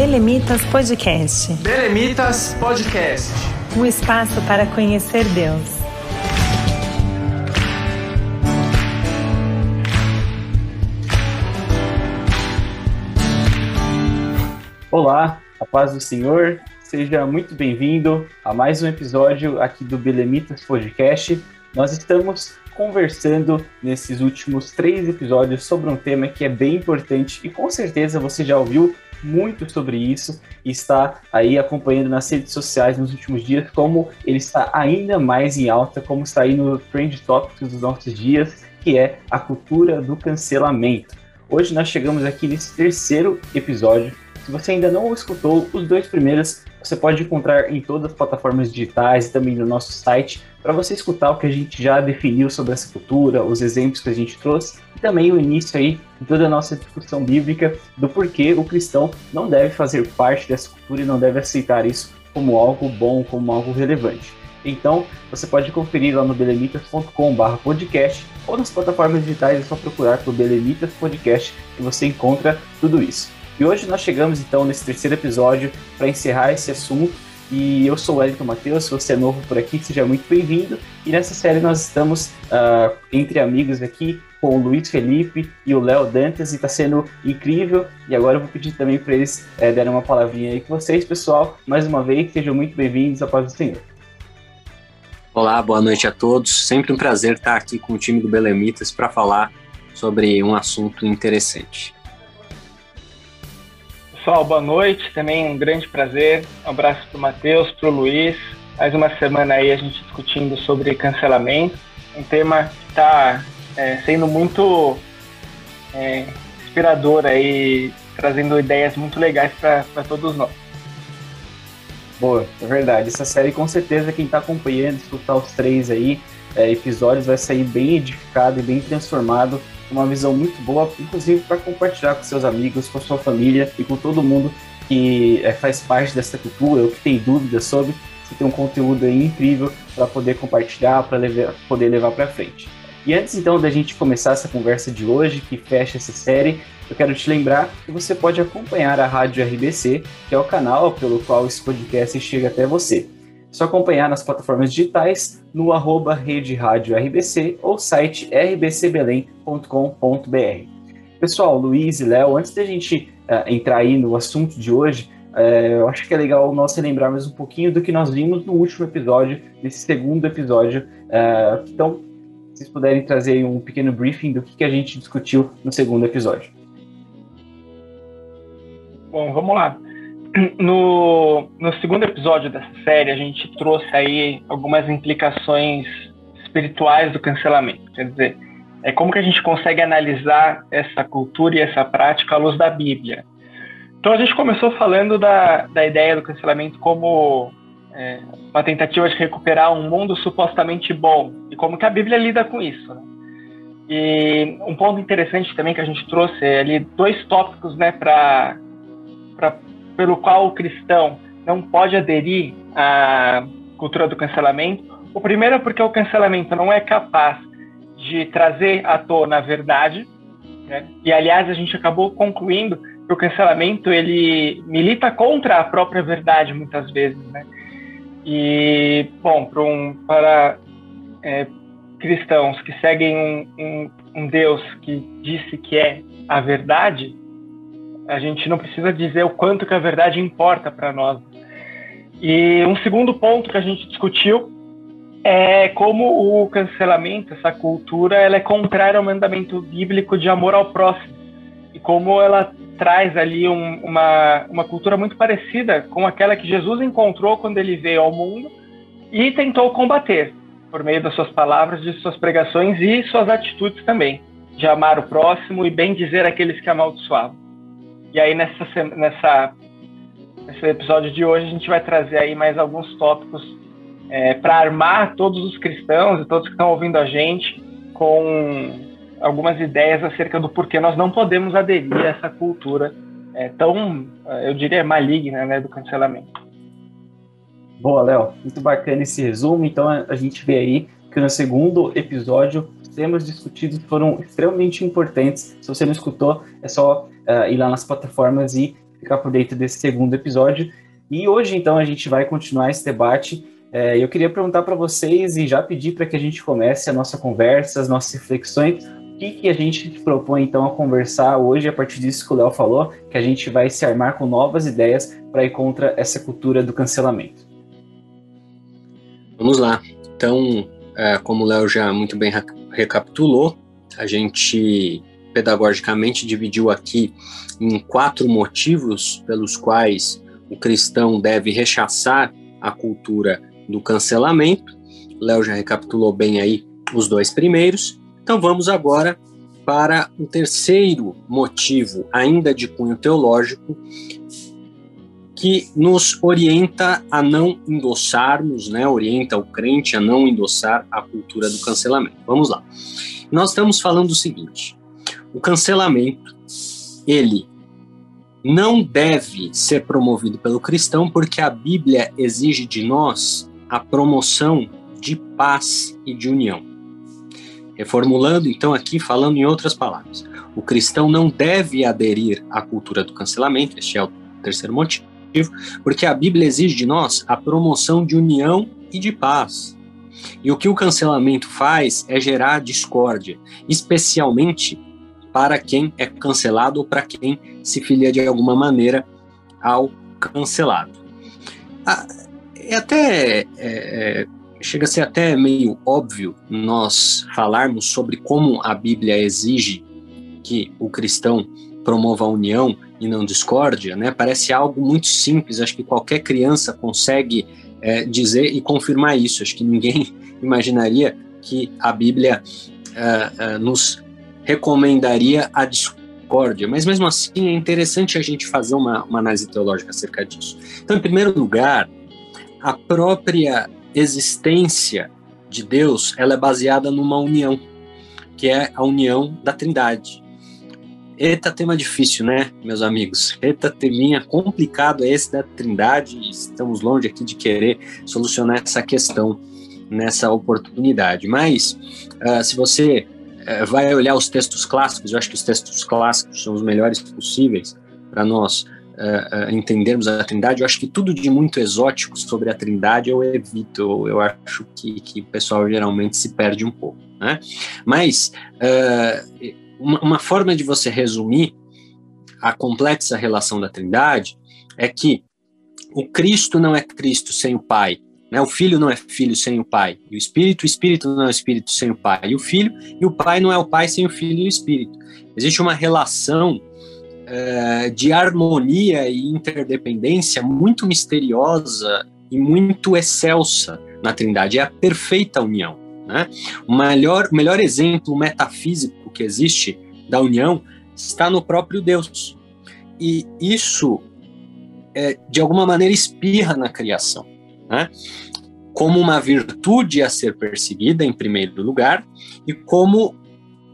Belemitas Podcast. Belemitas Podcast. Um espaço para conhecer Deus. Olá, a paz do Senhor. Seja muito bem-vindo a mais um episódio aqui do Belemitas Podcast. Nós estamos conversando nesses últimos três episódios sobre um tema que é bem importante e com certeza você já ouviu muito sobre isso e está aí acompanhando nas redes sociais nos últimos dias como ele está ainda mais em alta, como está aí no Trend Topics dos nossos dias, que é a cultura do cancelamento. Hoje nós chegamos aqui nesse terceiro episódio. Se você ainda não escutou os dois primeiros, você pode encontrar em todas as plataformas digitais e também no nosso site para você escutar o que a gente já definiu sobre essa cultura, os exemplos que a gente trouxe e também o início aí de toda a nossa discussão bíblica do porquê o cristão não deve fazer parte dessa cultura e não deve aceitar isso como algo bom, como algo relevante. Então, você pode conferir lá no belemitas.com/podcast ou nas plataformas digitais é só procurar por Belemitas Podcast e você encontra tudo isso. E hoje nós chegamos então nesse terceiro episódio para encerrar esse assunto. E eu sou o Wellington Matheus, se você é novo por aqui, seja muito bem-vindo. E nessa série nós estamos uh, entre amigos aqui com o Luiz Felipe e o Léo Dantas, e está sendo incrível. E agora eu vou pedir também para eles é, darem uma palavrinha aí com vocês, pessoal. Mais uma vez, sejam muito bem-vindos à paz do Senhor. Olá, boa noite a todos. Sempre um prazer estar aqui com o time do Belemitas para falar sobre um assunto interessante. Pessoal, boa noite. Também um grande prazer. Um abraço para o Matheus, para o Luiz. Mais uma semana aí a gente discutindo sobre cancelamento. Um tema que está é, sendo muito é, inspirador aí, trazendo ideias muito legais para todos nós. Boa, é verdade. Essa série, com certeza, quem está acompanhando, escutar os três aí, é, episódios, vai sair bem edificado e bem transformado uma visão muito boa, inclusive para compartilhar com seus amigos, com sua família e com todo mundo que é, faz parte dessa cultura ou que tem dúvidas sobre. Você tem um conteúdo incrível para poder compartilhar, para poder levar para frente. E antes então da gente começar essa conversa de hoje, que fecha essa série, eu quero te lembrar que você pode acompanhar a Rádio RBC, que é o canal pelo qual esse podcast chega até você. Só acompanhar nas plataformas digitais no arroba Rede Rádio RBC ou site rbcbelém.com.br. Pessoal, Luiz e Léo, antes da gente uh, entrar aí no assunto de hoje, uh, eu acho que é legal nós relembrarmos um pouquinho do que nós vimos no último episódio, nesse segundo episódio. Uh, então, se vocês puderem trazer um pequeno briefing do que, que a gente discutiu no segundo episódio. Bom, vamos lá. No, no segundo episódio dessa série, a gente trouxe aí algumas implicações espirituais do cancelamento. Quer dizer, é como que a gente consegue analisar essa cultura e essa prática à luz da Bíblia. Então a gente começou falando da, da ideia do cancelamento como é, uma tentativa de recuperar um mundo supostamente bom e como que a Bíblia lida com isso. Né? E um ponto interessante também que a gente trouxe é ali dois tópicos, né, para pelo qual o cristão não pode aderir à cultura do cancelamento. O primeiro é porque o cancelamento não é capaz de trazer à tona a verdade, né? e aliás a gente acabou concluindo que o cancelamento ele milita contra a própria verdade muitas vezes, né? E bom, para, um, para é, cristãos que seguem um, um, um Deus que disse que é a verdade, a gente não precisa dizer o quanto que a verdade importa para nós. E um segundo ponto que a gente discutiu é como o cancelamento, essa cultura, ela é contrária ao mandamento bíblico de amor ao próximo. E como ela traz ali um, uma, uma cultura muito parecida com aquela que Jesus encontrou quando ele veio ao mundo e tentou combater por meio das suas palavras, de suas pregações e suas atitudes também, de amar o próximo e bem dizer aqueles que amaldiçoavam. E aí nessa, nessa nesse episódio de hoje a gente vai trazer aí mais alguns tópicos é, para armar todos os cristãos e todos que estão ouvindo a gente com algumas ideias acerca do porquê nós não podemos aderir a essa cultura é, tão, eu diria, maligna né, do cancelamento. Boa, Léo. Muito bacana esse resumo. Então a gente vê aí que no segundo episódio temas discutidos foram extremamente importantes. Se você não escutou, é só uh, ir lá nas plataformas e ficar por dentro desse segundo episódio. E hoje, então, a gente vai continuar esse debate. É, eu queria perguntar para vocês e já pedir para que a gente comece a nossa conversa, as nossas reflexões. O que, que a gente propõe, então, a conversar hoje, a partir disso que o Léo falou, que a gente vai se armar com novas ideias para ir contra essa cultura do cancelamento. Vamos lá. Então, é, como o Léo já muito bem recapitulou, a gente pedagogicamente dividiu aqui em quatro motivos pelos quais o cristão deve rechaçar a cultura do cancelamento. Léo já recapitulou bem aí os dois primeiros. Então vamos agora para um terceiro motivo, ainda de cunho teológico, que nos orienta a não endossarmos, né, orienta o crente a não endossar a cultura do cancelamento. Vamos lá. Nós estamos falando o seguinte: o cancelamento, ele não deve ser promovido pelo cristão porque a Bíblia exige de nós a promoção de paz e de união. Reformulando, então, aqui, falando em outras palavras, o cristão não deve aderir à cultura do cancelamento, este é o terceiro motivo, porque a Bíblia exige de nós a promoção de união e de paz. E o que o cancelamento faz é gerar discórdia, especialmente para quem é cancelado ou para quem se filia de alguma maneira ao cancelado. É até é, é, chega a ser até meio óbvio nós falarmos sobre como a Bíblia exige que o cristão promova a união e não discórdia, né? Parece algo muito simples. Acho que qualquer criança consegue é, dizer e confirmar isso. Acho que ninguém imaginaria que a Bíblia é, é, nos recomendaria a discórdia, mas mesmo assim é interessante a gente fazer uma, uma análise teológica acerca disso. Então, em primeiro lugar, a própria existência de Deus ela é baseada numa união, que é a união da Trindade. Eita, tema difícil, né, meus amigos? Eita, teminha complicado esse da Trindade. Estamos longe aqui de querer solucionar essa questão nessa oportunidade. Mas, uh, se você uh, vai olhar os textos clássicos, eu acho que os textos clássicos são os melhores possíveis para nós uh, entendermos a Trindade. Eu acho que tudo de muito exótico sobre a Trindade eu evito. Eu acho que, que o pessoal geralmente se perde um pouco. Né? Mas uma, uma forma de você resumir a complexa relação da Trindade é que o Cristo não é Cristo sem o Pai, né? O Filho não é Filho sem o Pai, e o Espírito, o Espírito não é o Espírito sem o Pai, e o Filho, e o Pai não é o Pai sem o Filho e o Espírito. Existe uma relação uh, de harmonia e interdependência muito misteriosa e muito excelsa na Trindade, é a perfeita união. Né? O melhor, o melhor exemplo metafísico que existe da união está no próprio Deus. E isso, é, de alguma maneira, espirra na criação. Né? Como uma virtude a ser perseguida, em primeiro lugar, e como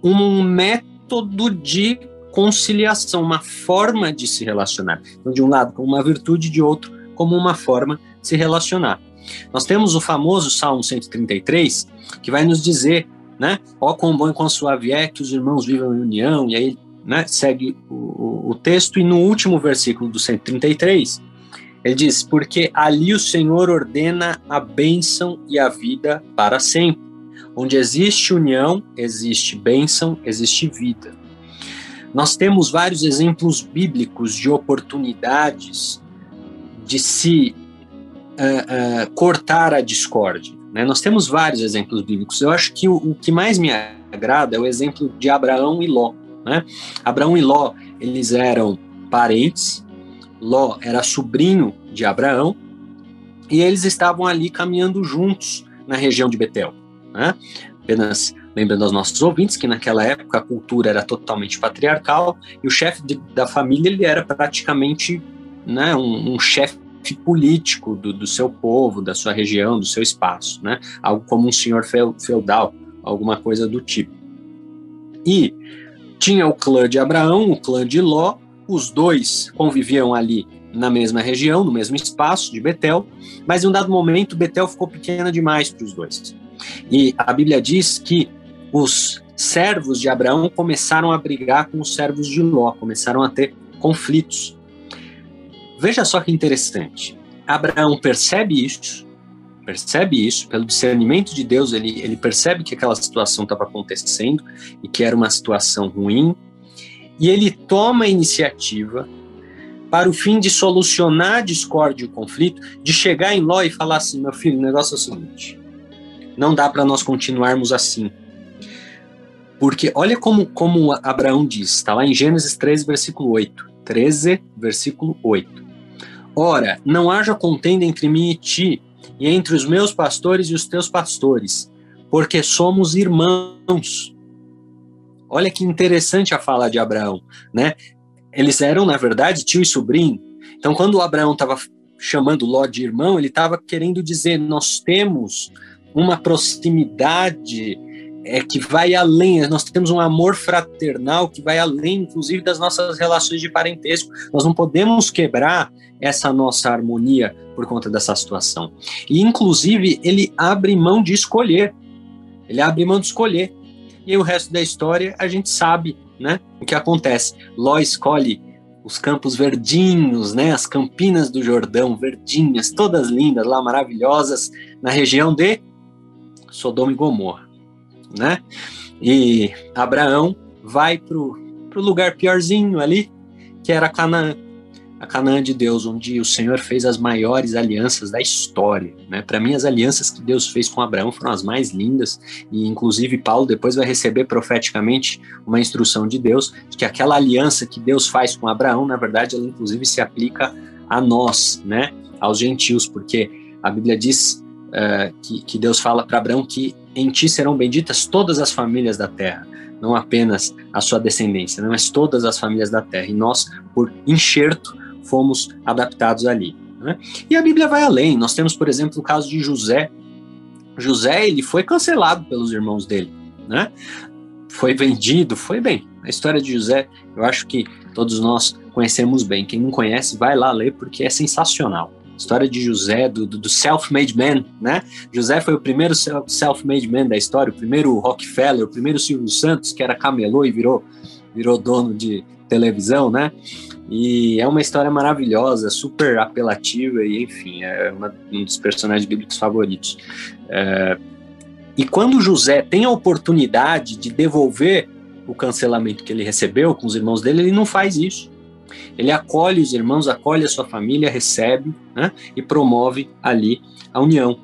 um método de conciliação, uma forma de se relacionar. Então, de um lado, como uma virtude, de outro, como uma forma de se relacionar. Nós temos o famoso Salmo 133, que vai nos dizer né? Ó quão bom e quão suave é que os irmãos vivam em união, e aí né, segue o, o, texto, e no último versículo do 133, ele diz, porque ali o Senhor ordena a bênção e a vida para sempre. Onde existe união, existe bênção, existe vida. Nós temos vários exemplos bíblicos de oportunidades de se uh, uh, cortar a discórdia. Né? Nós temos vários exemplos bíblicos. Eu acho que o, o, que mais me agrada é o exemplo de Abraão e Ló. Né? Abraão e Ló, eles eram parentes, Ló era sobrinho de Abraão, e eles estavam ali caminhando juntos na região de Betel. Né? Apenas lembrando aos nossos ouvintes que naquela época a cultura era totalmente patriarcal e o chefe da família ele era praticamente né, um, um chefe político do, do, seu povo, da sua região, do seu espaço, né? Algo como um senhor feudal, alguma coisa do tipo. E tinha o clã de Abraão, o clã de Ló, os dois conviviam ali na mesma região, no mesmo espaço de Betel, mas em um dado momento Betel ficou pequena demais para os dois. E a Bíblia diz que os servos de Abraão começaram a brigar com os servos de Ló, começaram a ter conflitos. Veja só que interessante. Abraão percebe isso, percebe isso, pelo discernimento de Deus, ele, ele percebe que aquela situação estava acontecendo e que era uma situação ruim, e ele toma a iniciativa para o fim de solucionar a discórdia e o conflito, de chegar em Ló e falar assim: meu filho, o negócio é o seguinte, não dá para nós continuarmos assim. Porque olha como, como Abraão diz, está lá em Gênesis 13, versículo 8. 13, versículo 8. Ora, não haja contenda entre mim e ti, e entre os meus pastores e os teus pastores, porque somos irmãos. Olha que interessante a fala de Abraão, né? Eles eram, na verdade, tio e sobrinho. Então, quando Abraão estava chamando Ló de irmão, ele estava querendo dizer: nós temos uma proximidade é, que vai além, nós temos um amor fraternal que vai além, inclusive, das nossas relações de parentesco. Nós não podemos quebrar essa nossa harmonia por conta dessa situação. E, inclusive, ele abre mão de escolher. Ele abre mão de escolher. E o resto da história a gente sabe né? O que acontece? Ló escolhe os campos verdinhos, né? As campinas do Jordão, verdinhas, todas lindas, lá maravilhosas, na região de Sodoma e Gomorra, né? E Abraão vai pro, pro lugar piorzinho ali, que era Canaã a Canaã de Deus, onde o Senhor fez as maiores alianças da história. Né? Para mim, as alianças que Deus fez com Abraão foram as mais lindas, e inclusive Paulo depois vai receber profeticamente uma instrução de Deus, de que aquela aliança que Deus faz com Abraão, na verdade, ela inclusive se aplica a nós, né? aos gentios, porque a Bíblia diz uh, que, que Deus fala para Abraão que em ti serão benditas todas as famílias da terra não apenas a sua descendência, né, mas todas as famílias da terra. E nós, por enxerto, fomos adaptados ali. Né? E a Bíblia vai além. Nós temos, por exemplo, o caso de José. José ele foi cancelado pelos irmãos dele, né? Foi vendido, foi bem. A história de José, eu acho que todos nós conhecemos bem. Quem não conhece, vai lá ler porque é sensacional. História de José, do, do self-made man, né? José foi o primeiro self-made man da história, o primeiro Rockefeller, o primeiro Silvio Santos, que era camelô e virou, virou dono de televisão, né? E é uma história maravilhosa, super apelativa e, enfim, é uma, um dos personagens bíblicos favoritos. É, e quando José tem a oportunidade de devolver o cancelamento que ele recebeu com os irmãos dele, ele não faz isso. Ele acolhe os irmãos, acolhe a sua família, recebe né, e promove ali a união.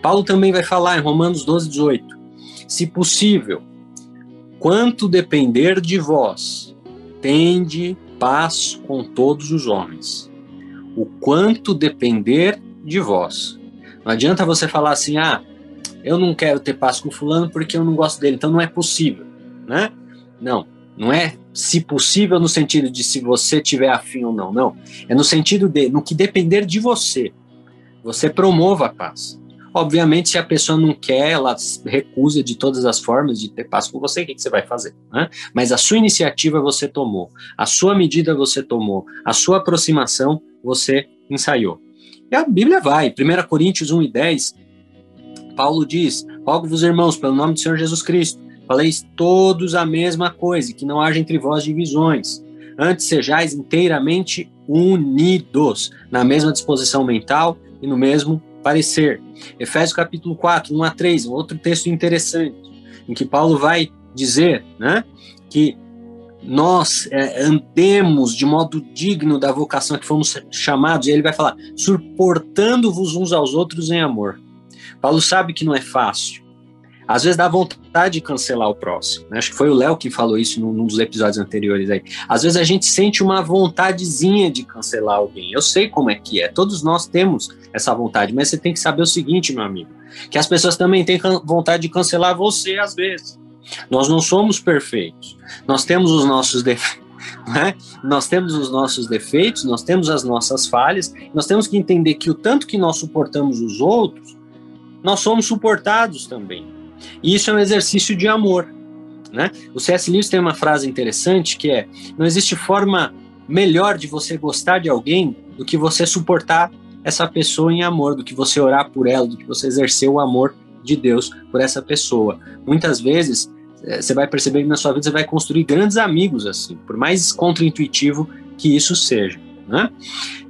Paulo também vai falar em Romanos 12, 18: Se possível, quanto depender de vós, tende paz com todos os homens, o quanto depender de vós. Não adianta você falar assim, ah, eu não quero ter paz com fulano porque eu não gosto dele, então não é possível, né? Não, não é se possível no sentido de se você tiver afim ou não, não. É no sentido de, no que depender de você, você promova a paz. Obviamente, se a pessoa não quer, ela recusa de todas as formas de ter paz com você, o que, você vai fazer? Né? Mas a sua iniciativa você tomou, a sua medida você tomou, a sua aproximação você ensaiou. E a Bíblia vai, 1 Coríntios 1 e 10, Paulo diz: Rogo-vos, irmãos, pelo nome do Senhor Jesus Cristo, faleis todos a mesma coisa, que não haja entre vós divisões. Antes sejais inteiramente unidos, na mesma disposição mental e no mesmo parecer. Efésios capítulo 4, 1 a 3, um outro texto interessante, em que Paulo vai dizer né, que nós é, andemos de modo digno da vocação que fomos chamados, e ele vai falar, suportando-vos uns aos outros em amor. Paulo sabe que não é fácil, às vezes dá vontade de cancelar o próximo. Né? Acho que foi o Léo que falou isso num, num, dos episódios anteriores aí. Às vezes a gente sente uma vontadezinha de cancelar alguém. Eu sei como é que é. Todos nós temos essa vontade, mas você tem que saber o seguinte, meu amigo, que as pessoas também têm vontade de cancelar você às vezes. Nós não somos perfeitos. Nós temos os nossos defeitos. Né? Nós temos os nossos defeitos, nós temos as nossas falhas, nós temos que entender que o tanto que nós suportamos os outros, nós somos suportados também. E isso é um exercício de amor. Né? O C.S. Lewis tem uma frase interessante que é: não existe forma melhor de você gostar de alguém do que você suportar essa pessoa em amor, do que você orar por ela, do que você exercer o amor de Deus por essa pessoa. Muitas vezes eh, você vai perceber que na sua vida você vai construir grandes amigos assim, por mais contraintuitivo que isso seja. Né?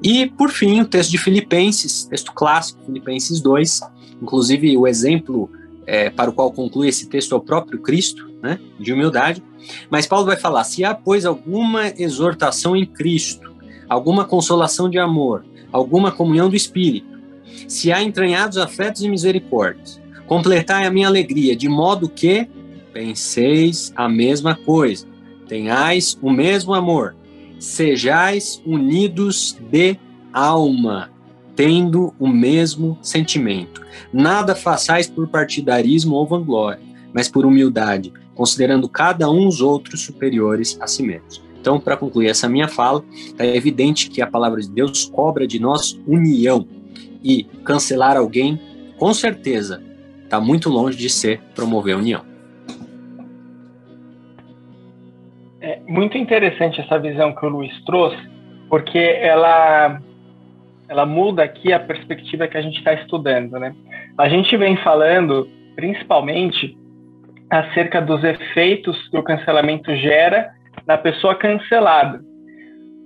E, por fim, o texto de Filipenses, texto clássico, Filipenses 2, inclusive o exemplo é, para o qual conclui esse texto é o próprio Cristo, né, de humildade. Mas Paulo vai falar: se há, pois, alguma exortação em Cristo, alguma consolação de amor, alguma comunhão do Espírito, se há entranhados afetos e misericórdias, completai a minha alegria, de modo que penseis a mesma coisa, tenhais o mesmo amor, sejais unidos de alma, tendo o mesmo sentimento. Nada façais por partidarismo ou vanglória, mas por humildade, considerando cada um os outros superiores a si mesmos. Então, para concluir essa minha fala, é evidente que a palavra de Deus cobra de nós união. E cancelar alguém, com certeza, está muito longe de ser promover a união. É muito interessante essa visão que o Luiz trouxe, porque ela ela muda aqui a perspectiva que a gente está estudando, né? A gente vem falando, principalmente, acerca dos efeitos que o cancelamento gera na pessoa cancelada.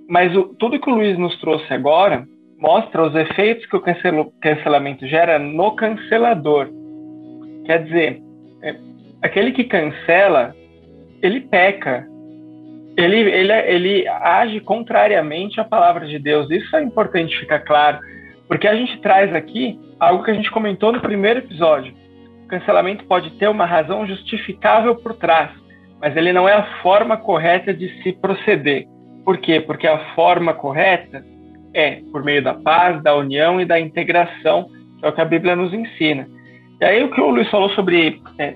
Mas o, tudo que o Luiz nos trouxe agora mostra os efeitos que o cancelo, cancelamento gera no cancelador. Quer dizer, é, aquele que cancela, ele peca, ele, ele, ele age contrariamente à palavra de Deus. Isso é importante ficar claro, porque a gente traz aqui algo que a gente comentou no primeiro episódio. O cancelamento pode ter uma razão justificável por trás, mas ele não é a forma correta de se proceder. Por quê? Porque a forma correta é por meio da paz, da união e da integração, que é o que a Bíblia nos ensina. E aí o que o Luiz falou sobre é,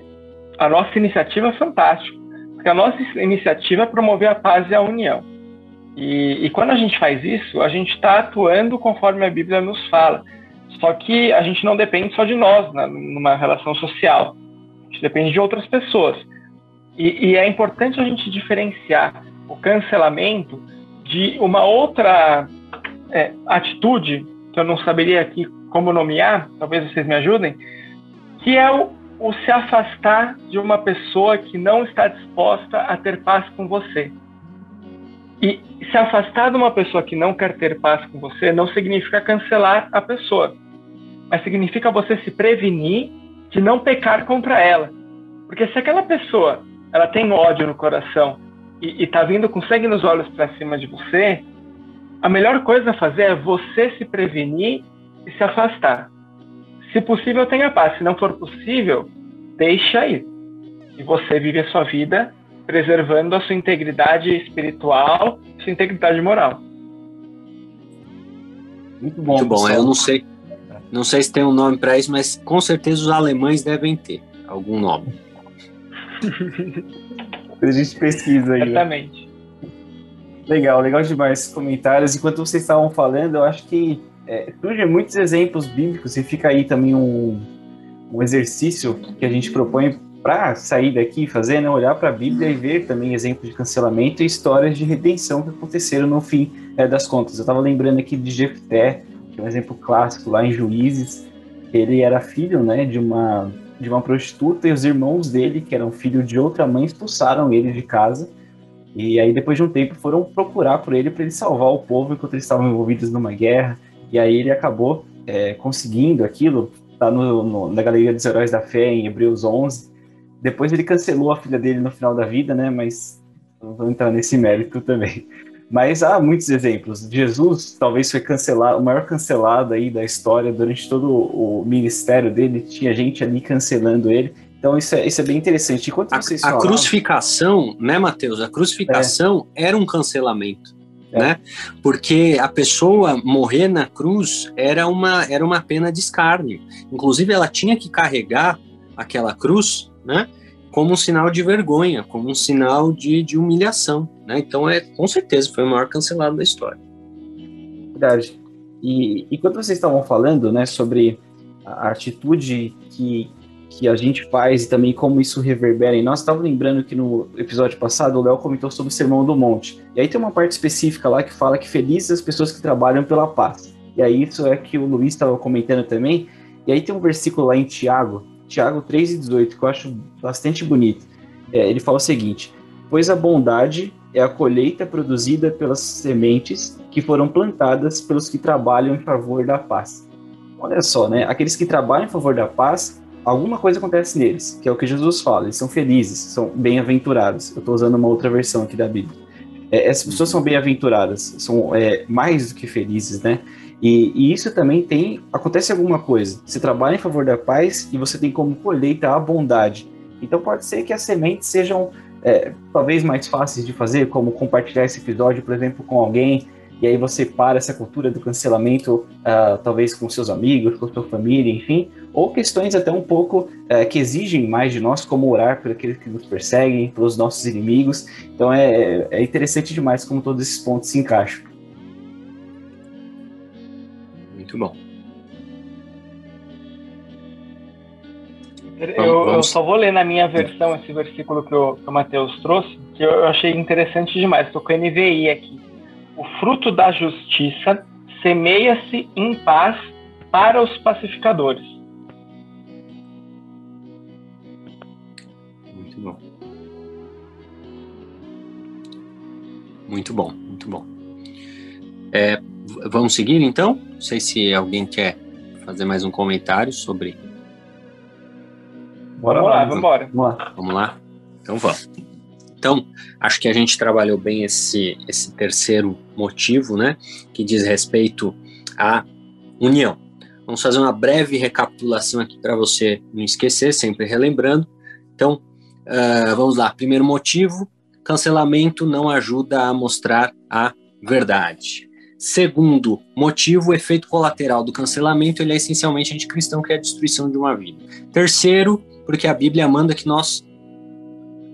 a nossa iniciativa é fantástico porque a nossa iniciativa é promover a paz e a união. E, e quando a gente faz isso, a gente está atuando conforme a Bíblia nos fala. Só que a gente não depende só de nós, né, numa relação social. A gente depende de outras pessoas. E, e é importante a gente diferenciar o cancelamento de uma outra é, atitude, que eu não saberia aqui como nomear, talvez vocês me ajudem, que é o, o se afastar de uma pessoa que não está disposta a ter paz com você. E se afastar de uma pessoa que não quer ter paz com você não significa cancelar a pessoa, mas significa você se prevenir de não pecar contra ela. Porque se aquela pessoa ela tem ódio no coração e está vindo com sangue nos olhos para cima de você, a melhor coisa a fazer é você se prevenir e se afastar. Se possível, tenha paz. Se não for possível, deixa ir. E você vive a sua vida preservando a sua integridade espiritual, sua integridade moral. Muito bom. Muito bom. Eu não sei, não sei se tem um nome para isso, mas com certeza os alemães devem ter algum nome. a gente pesquisa aí. Exatamente. Legal, legal demais esses comentários. Enquanto vocês estavam falando, eu acho que é, surgem muitos exemplos bíblicos e fica aí também um, um exercício que a gente propõe para sair daqui e fazer, né, olhar para a Bíblia e ver também exemplos de cancelamento e histórias de redenção que aconteceram no fim é, das contas. Eu estava lembrando aqui de Jefté, que é um exemplo clássico lá em Juízes. Ele era filho né, de, uma, de uma prostituta e os irmãos dele, que eram filhos de outra mãe, expulsaram ele de casa. E aí, depois de um tempo, foram procurar por ele para ele salvar o povo enquanto eles estavam envolvidos numa guerra. E aí ele acabou é, conseguindo aquilo, tá no, no, na Galeria dos Heróis da Fé, em Hebreus 11. Depois ele cancelou a filha dele no final da vida, né? Mas não vou entrar nesse mérito também. Mas há muitos exemplos. Jesus talvez foi cancelado, o maior cancelado aí da história durante todo o ministério dele. Tinha gente ali cancelando ele. Então isso é, isso é bem interessante. Enquanto a, vocês a crucificação, né, Mateus? A crucificação é. era um cancelamento é. né? Porque a pessoa morrer na cruz era uma, era uma pena de escárnio. Inclusive, ela tinha que carregar aquela cruz, né? Como um sinal de vergonha, como um sinal de, de humilhação, né? Então, é, com certeza, foi o maior cancelado da história. Verdade. E, e quando vocês estavam falando, né, sobre a atitude que, que a gente faz e também como isso reverbera em nós. Estava lembrando que no episódio passado o Léo comentou sobre o Sermão do Monte. E aí tem uma parte específica lá que fala que felizes as pessoas que trabalham pela paz. E aí isso é que o Luiz estava comentando também. E aí tem um versículo lá em Tiago, Tiago 3 e 18, que eu acho bastante bonito. É, ele fala o seguinte: Pois a bondade é a colheita produzida pelas sementes que foram plantadas pelos que trabalham em favor da paz. Olha só, né? Aqueles que trabalham em favor da paz, alguma coisa acontece neles, que é o que Jesus fala. Eles são felizes, são bem-aventurados. Eu estou usando uma outra versão aqui da Bíblia. É, essas pessoas são bem-aventuradas, são é, mais do que felizes, né? E, e, isso também tem. Acontece alguma coisa. Você trabalha em favor da paz e você tem como colheita a bondade. Então pode ser que as sementes sejam é, talvez mais fáceis de fazer, como compartilhar esse episódio, por exemplo, com alguém, e aí você para essa cultura do cancelamento, uh, talvez com seus amigos, com sua família, enfim, ou questões até um pouco uh, que exigem mais de nós, como orar por aqueles que nos perseguem, pelos nossos inimigos. Então é, é interessante demais como todos esses pontos se encaixam. Muito bom. Eu, eu, só vou ler na minha versão esse versículo que o, que o Mateus trouxe, que eu achei interessante demais. Estou com a NVI aqui. O fruto da justiça semeia-se em paz para os pacificadores. Muito bom. Muito bom, muito bom. É, vamos seguir então? Não sei se alguém quer fazer mais um comentário sobre Bora vamos lá, vamos embora. Vamos lá. Vamos lá? Então vamos. Então, acho que a gente trabalhou bem esse, esse terceiro motivo, né? Que diz respeito à união. Vamos fazer uma breve recapitulação aqui para você não esquecer, sempre relembrando. Então, uh, vamos lá. Primeiro motivo: cancelamento não ajuda a mostrar a verdade. Segundo motivo, o efeito colateral do cancelamento ele é essencialmente anticristão, que é a destruição de uma vida. Terceiro, porque a Bíblia manda que nós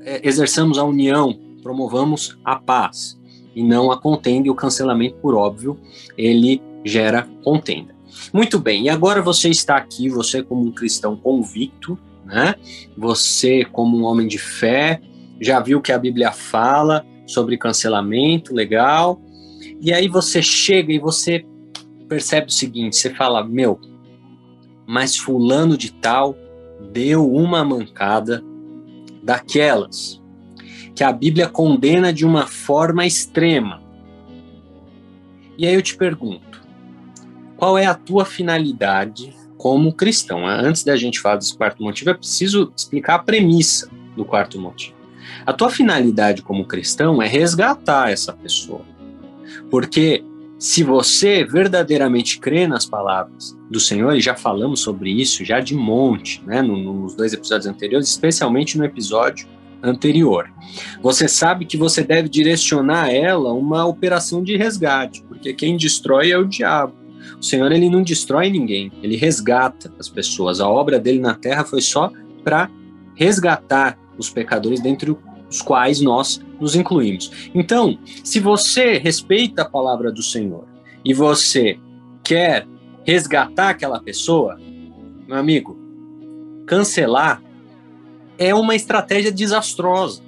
exerçamos a união, promovamos a paz e não a contenda, e o cancelamento, por óbvio, ele gera contenda. Muito bem, e agora você está aqui, você como um cristão convicto, né? Você como um homem de fé, já viu que a Bíblia fala sobre cancelamento, legal. E aí você chega e você percebe o seguinte, você fala: "Meu, mas fulano de tal deu uma mancada daquelas que a Bíblia condena de uma forma extrema. E aí eu te pergunto, qual é a tua finalidade como cristão? Antes da gente falar desse quarto motivo, é preciso explicar a premissa do quarto motivo. A tua finalidade como cristão é resgatar essa pessoa. Porque se você verdadeiramente crê nas palavras do Senhor, e já falamos sobre isso já de monte, né, nos dois episódios anteriores, especialmente no episódio anterior. Você sabe que você deve direcionar a ela uma operação de resgate, porque quem destrói é o diabo. O Senhor ele não destrói ninguém, ele resgata as pessoas. A obra dele na terra foi só para resgatar os pecadores dentre os quais nós nos incluímos. Então, se você respeita a palavra do Senhor e você quer resgatar aquela pessoa, meu amigo, cancelar é uma estratégia desastrosa.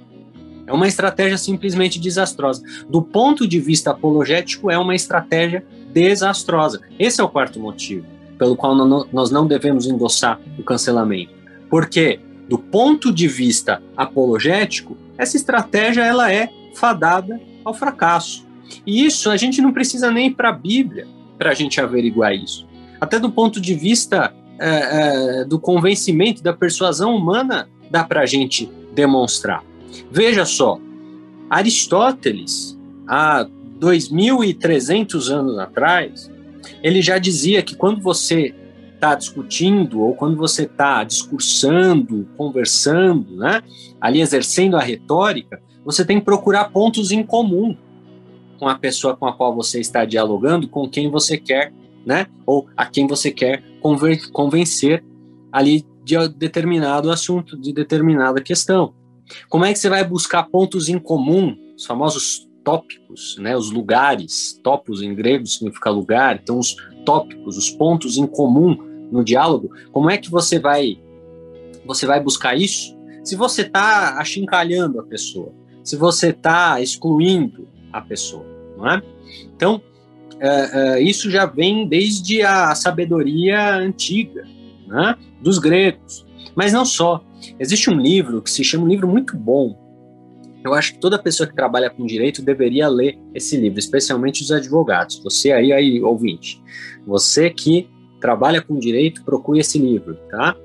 É uma estratégia simplesmente desastrosa. Do ponto de vista apologético, é uma estratégia desastrosa. Esse é o quarto motivo pelo qual nós não devemos endossar o cancelamento. Porque, do ponto de vista apologético, essa estratégia ela é fadada ao fracasso. E isso a gente não precisa nem ir para a Bíblia para a gente averiguar isso. Até do ponto de vista é, é, do convencimento, da persuasão humana, dá para a gente demonstrar. Veja só, Aristóteles, há 2.300 anos atrás, ele já dizia que quando você está discutindo ou quando você está discursando, conversando, né, ali exercendo a retórica, você tem que procurar pontos em comum com a pessoa com a qual você está dialogando, com quem você quer, né, ou a quem você quer convencer ali de determinado assunto, de determinada questão. Como é que você vai buscar pontos em comum, os famosos tópicos, né, os lugares, topos em grego significa lugar, então os tópicos, os pontos em comum no diálogo, como é que você vai você vai buscar isso? Se você está achincalhando a pessoa, se você está excluindo a pessoa, não é? Então, é, é, isso já vem desde a sabedoria antiga, né, dos gregos. Mas não só. Existe um livro que se chama um livro muito bom, eu acho que toda pessoa que trabalha com direito deveria ler esse livro, especialmente os advogados. Você aí, aí ouvinte, você que trabalha com direito, procure esse livro, tá?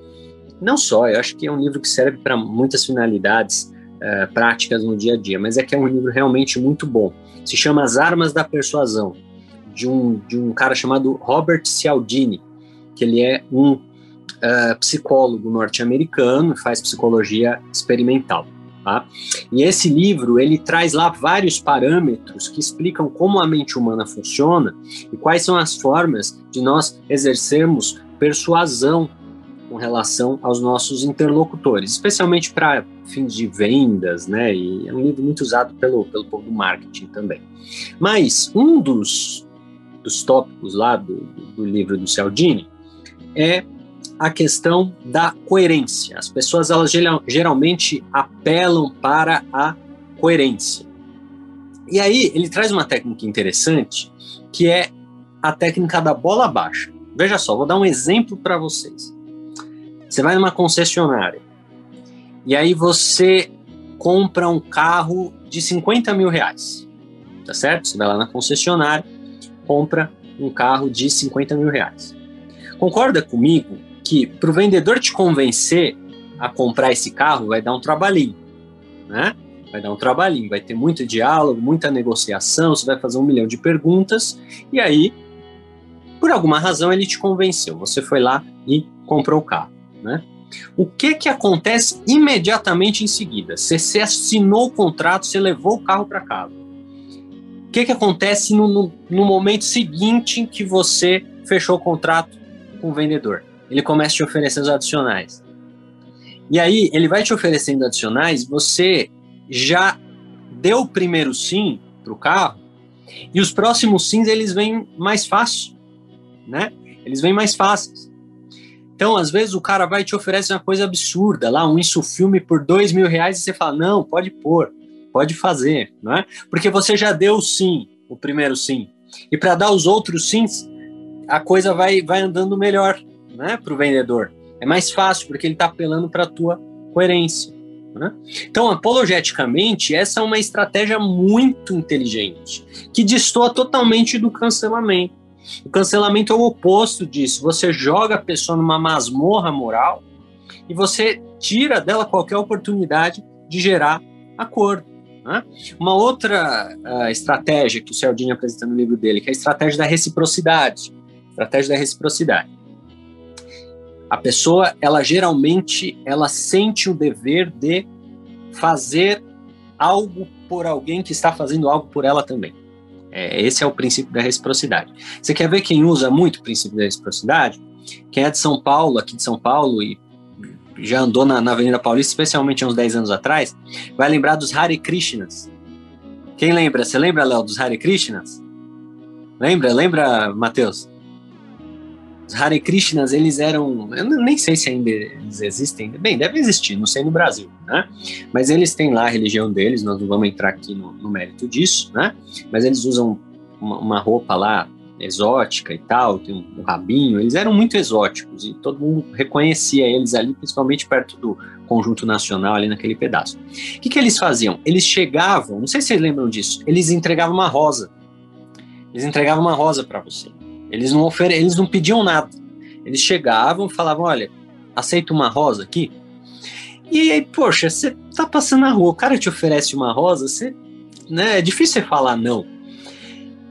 Não só, eu acho que é um livro que serve para muitas finalidades uh, práticas no dia a dia, mas é que é um livro realmente muito bom. Se chama As Armas da Persuasão, de um, de um cara chamado Robert Cialdini, que ele é um uh, psicólogo norte-americano, faz psicologia experimental. Tá? E esse livro ele traz lá vários parâmetros que explicam como a mente humana funciona e quais são as formas de nós exercermos persuasão com relação aos nossos interlocutores, especialmente para fins de vendas, né? E é um livro muito usado pelo, pelo povo do marketing também. Mas um dos, dos tópicos lá do, do livro do Cialdini é a questão da coerência. As pessoas elas geralmente apelam para a coerência. E aí ele traz uma técnica interessante que é a técnica da bola baixa. Veja só, vou dar um exemplo para vocês. Você vai numa concessionária e aí você compra um carro de 50 mil reais, tá certo? Você vai lá na concessionária, compra um carro de 50 mil reais. Concorda comigo que para o vendedor te convencer a comprar esse carro vai dar um trabalhinho, né? Vai dar um trabalhinho, vai ter muito diálogo, muita negociação, você vai fazer um milhão de perguntas e aí, por alguma razão, ele te convenceu. Você foi lá e comprou o carro né? O que que acontece imediatamente em seguida? Você, você assinou o contrato, você levou o carro para casa. O que que acontece no, no, no momento seguinte em que você fechou o contrato com o vendedor? Ele começa a te oferecer os adicionais. E aí, ele vai te oferecendo adicionais, você já deu o primeiro sim para o carro, e os próximos sims eles vêm mais fácil, né? Eles vêm mais fáceis. Então, às vezes, o cara vai e te oferece uma coisa absurda, lá, um insufilme por dois mil reais, e você fala, não, pode pôr, pode fazer, não é? Porque você já deu o sim, o primeiro sim. E para dar os outros sims, a coisa vai, vai andando melhor, né, para o vendedor. É mais fácil, porque ele está apelando para a tua coerência. Né? Então, apologeticamente, essa é uma estratégia muito inteligente, que destoa totalmente do cancelamento. O cancelamento é o oposto disso. Você joga a pessoa numa masmorra moral e você tira dela qualquer oportunidade de gerar acordo. Né? Uma outra uh, estratégia que o Cialdini apresenta no livro dele, que é a estratégia da reciprocidade. Estratégia da reciprocidade. A pessoa, ela geralmente, ela sente o dever de fazer algo por alguém que está fazendo algo por ela também. É, esse é o princípio da reciprocidade. Você quer ver quem usa muito o princípio da reciprocidade? Quem é de São Paulo, aqui de São Paulo, e já andou na, na Avenida Paulista, especialmente há uns 10 anos atrás, vai lembrar dos Hare Krishnas. Quem lembra? Você lembra, Léo, dos Hare Krishnas? Lembra? Lembra, Matheus? Os Hare Krishnas, eles eram, eu nem sei se ainda eles existem, bem, deve existir, não sei no Brasil, né? Mas eles têm lá a religião deles, nós não vamos entrar aqui no, no mérito disso, né? Mas eles usam uma, uma, roupa lá exótica e tal, tem um, um rabinho, eles eram muito exóticos e todo mundo reconhecia eles ali, principalmente perto do conjunto nacional ali naquele pedaço. O que, que eles faziam? Eles chegavam, não sei se vocês lembram disso, eles entregavam uma rosa. Eles entregavam uma rosa para você. Eles não ofere eles não pediam nada. Eles chegavam falavam: olha, aceita uma rosa aqui? E aí, poxa, você tá passando na rua, o cara te oferece uma rosa, você, né, é difícil você falar não.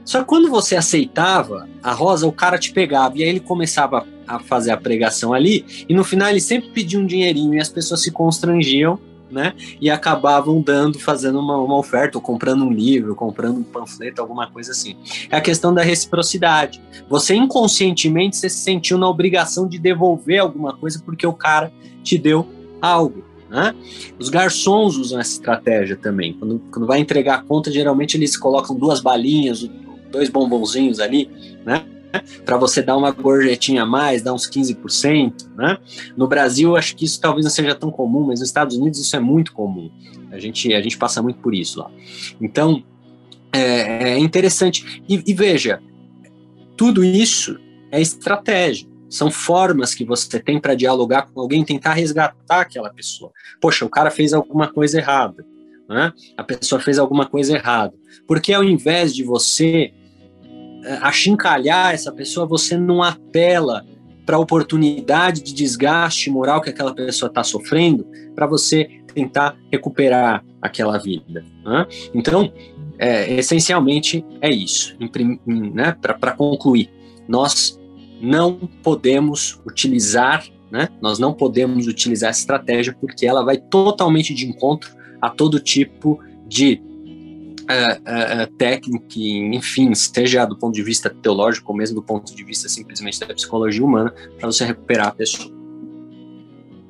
Só que quando você aceitava a rosa, o cara te pegava e aí ele começava a fazer a pregação ali e no final ele sempre pedia um dinheirinho e as pessoas se constrangiam né? E acabavam dando, fazendo uma, uma oferta, ou comprando um livro, comprando um panfleto, alguma coisa assim. É a questão da reciprocidade. Você inconscientemente você se sentiu na obrigação de devolver alguma coisa porque o cara te deu algo. Né? Os garçons usam essa estratégia também. Quando, quando vai entregar a conta, geralmente eles colocam duas balinhas, dois bombonzinhos ali, né? Para você dar uma gorjetinha a mais, dar uns 15%, né? No Brasil, acho que isso talvez não seja tão comum, mas nos Estados Unidos isso é muito comum. A gente, a gente passa muito por isso lá. Então, é, é interessante. E, e veja, tudo isso é estratégia. São formas que você tem para dialogar com alguém, tentar resgatar aquela pessoa. Poxa, o cara fez alguma coisa errada. né? a pessoa fez alguma coisa errada. Porque ao invés de você achincalhar essa pessoa, você não apela para a oportunidade de desgaste moral que aquela pessoa está sofrendo, para você tentar recuperar aquela vida. Né? Então, é, essencialmente é isso. Né? Para concluir, nós não podemos utilizar, né? Nós não podemos utilizar essa estratégia porque ela vai totalmente de encontro a todo tipo de uh, uh, técnica, enfim, seja do ponto de vista teológico ou mesmo do ponto de vista simplesmente da psicologia humana, para você recuperar a pessoa.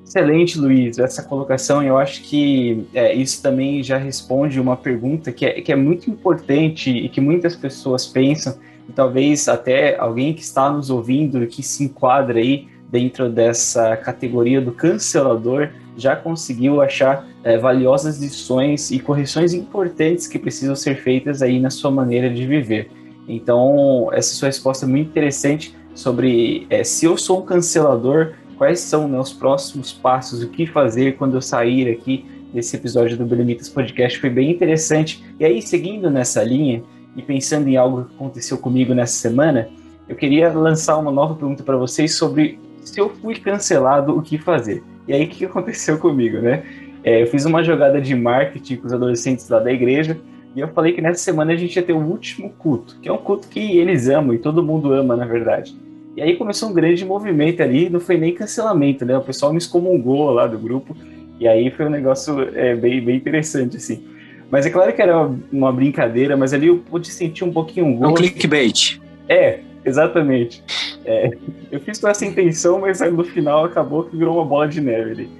Excelente, Luiz, essa colocação. Eu acho que é, isso também já responde uma pergunta que é, que é muito importante e que muitas pessoas pensam, e talvez até alguém que está nos ouvindo e que se enquadra aí dentro dessa categoria do cancelador já conseguiu achar é, valiosas lições e correções importantes que precisam ser feitas aí na sua maneira de viver. Então, essa sua resposta é muito interessante sobre é, se eu sou um cancelador, quais são os próximos passos, o que fazer quando eu sair aqui desse episódio do Belemitas Podcast. Foi bem interessante. E aí, seguindo nessa linha e pensando em algo que aconteceu comigo nessa semana, eu queria lançar uma nova pergunta para vocês sobre se eu fui cancelado, o que fazer? E aí, o que aconteceu comigo, né? É, eu fiz uma jogada de marketing com os adolescentes lá da igreja e eu falei que nessa semana a gente ia ter o último culto, que é um culto que eles amam e todo mundo ama, na verdade. E aí começou um grande movimento ali, não foi nem cancelamento, né? O pessoal me excomungou lá do grupo, e aí foi um negócio é, bem, bem interessante, assim. Mas é claro que era uma brincadeira, mas ali eu pude sentir um pouquinho um gosto. Um clickbait. É, exatamente. É, eu fiz com essa intenção, mas no final acabou que virou uma bola de neve ali.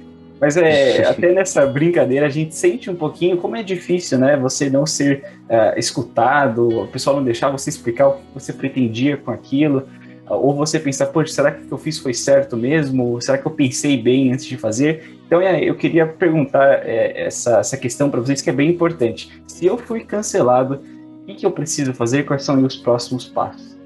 Mas é, até nessa brincadeira a gente sente um pouquinho como é difícil, né? Você não ser uh, escutado, o pessoal não deixar você explicar o que você pretendia com aquilo ou você pensar, poxa, será que o que eu fiz foi certo mesmo? Será que eu pensei bem antes de fazer? Então, é, eu queria perguntar é, essa, essa questão para vocês que é bem importante. Se eu fui cancelado, o que, que eu preciso fazer? Quais são os próximos passos?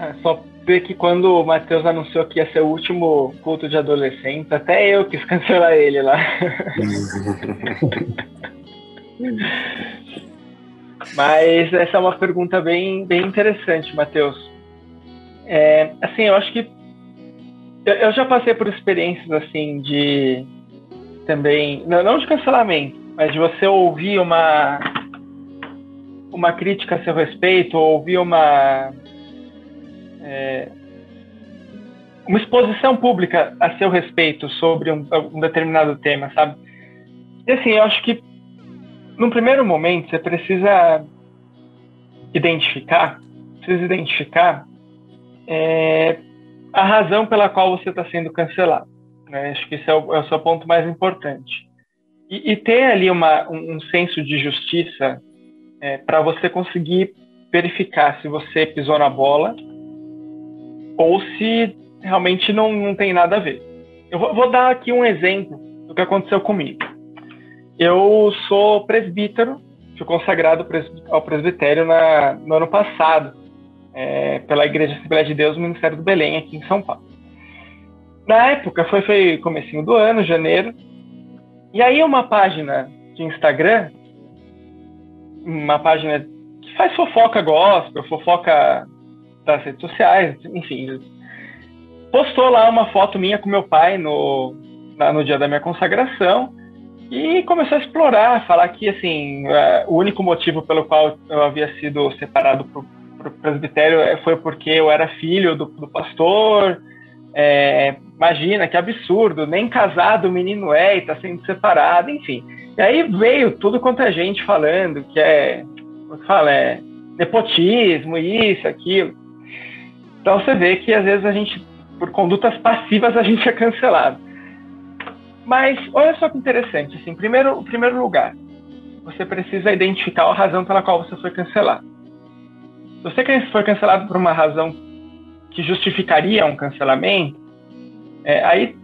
É, só que quando o Matheus anunciou que ia ser o último culto de adolescentes, até eu quis cancelar ele lá. Mas essa é uma pergunta bem, bem interessante, Matheus. É, assim, eu acho que eu, eu, já passei por experiências assim de também, não, não de cancelamento, mas de você ouvir uma uma crítica a seu respeito, ou ouvir uma é, uma exposição pública a seu respeito sobre um, um determinado tema, sabe? E assim, eu acho que num primeiro momento, você precisa identificar, precisa identificar é, a razão pela qual você está sendo cancelado. Né? Acho que esse é o, é o, seu ponto mais importante. E, e ter ali uma, um, um, senso de justiça é, para você conseguir verificar se você pisou na bola ou se realmente não, não tem nada a ver. Eu vou, vou dar aqui um exemplo do que aconteceu comigo. Eu sou presbítero, fui consagrado ao presbitério na, no ano passado, é, pela Igreja Assembleia de Deus, Ministério do Belém, aqui em São Paulo. Na época, foi, foi comecinho do ano, janeiro, e aí uma página de Instagram, uma página que faz fofoca gospel, fofoca das redes sociais, enfim, postou lá uma foto minha com meu pai no, no dia da minha consagração, e começou a explorar, falar que assim é, o único motivo pelo qual eu havia sido separado para o presbitério é, foi porque eu era filho do, do pastor. É, imagina que absurdo, nem casado o menino é e está sendo separado, enfim. E aí veio tudo quanto é gente falando que é, como fala, é nepotismo, isso, aquilo. Então você vê que às vezes a gente, por condutas passivas, a gente é cancelado. Mas olha só que interessante, assim, primeiro, primeiro lugar, você precisa identificar a razão pela qual você foi cancelado. Se você foi cancelado por uma razão que justificaria um cancelamento, é, aí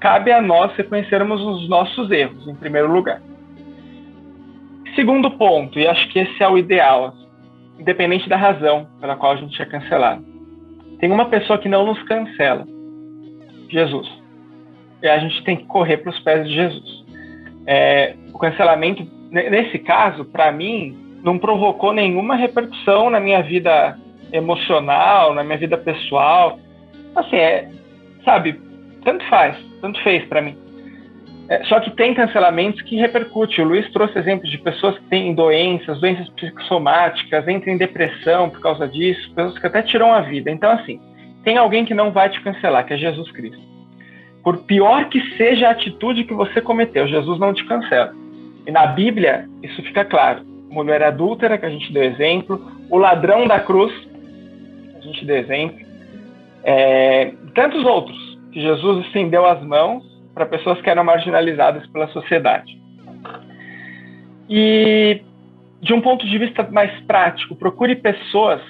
cabe a nós reconhecermos os nossos erros, em primeiro lugar. Segundo ponto, e acho que esse é o ideal, independente da razão pela qual a gente é cancelado. Tem uma pessoa que não nos cancela: Jesus. E a gente tem que correr para os pés de Jesus. é, o cancelamento, nesse caso, para mim, não provocou nenhuma repercussão na minha vida emocional, na minha vida pessoal. Assim, é, sabe, tanto faz, tanto fez para mim. É, só que tem cancelamentos que repercutem. O Luiz trouxe exemplos de pessoas que têm doenças, doenças psicossomáticas, entram em depressão por causa disso, pessoas que até tiram a vida. Então, assim, tem alguém que não vai te cancelar, que é Jesus Cristo. Por pior que seja a atitude que você cometeu, Jesus não te cancela. E na Bíblia, isso fica claro. Mulher adúltera, que a gente deu exemplo, o ladrão da cruz, que a gente deu exemplo, é, tantos outros, que Jesus estendeu as mãos para pessoas que eram marginalizadas pela sociedade. E, de um ponto de vista mais prático, procure pessoas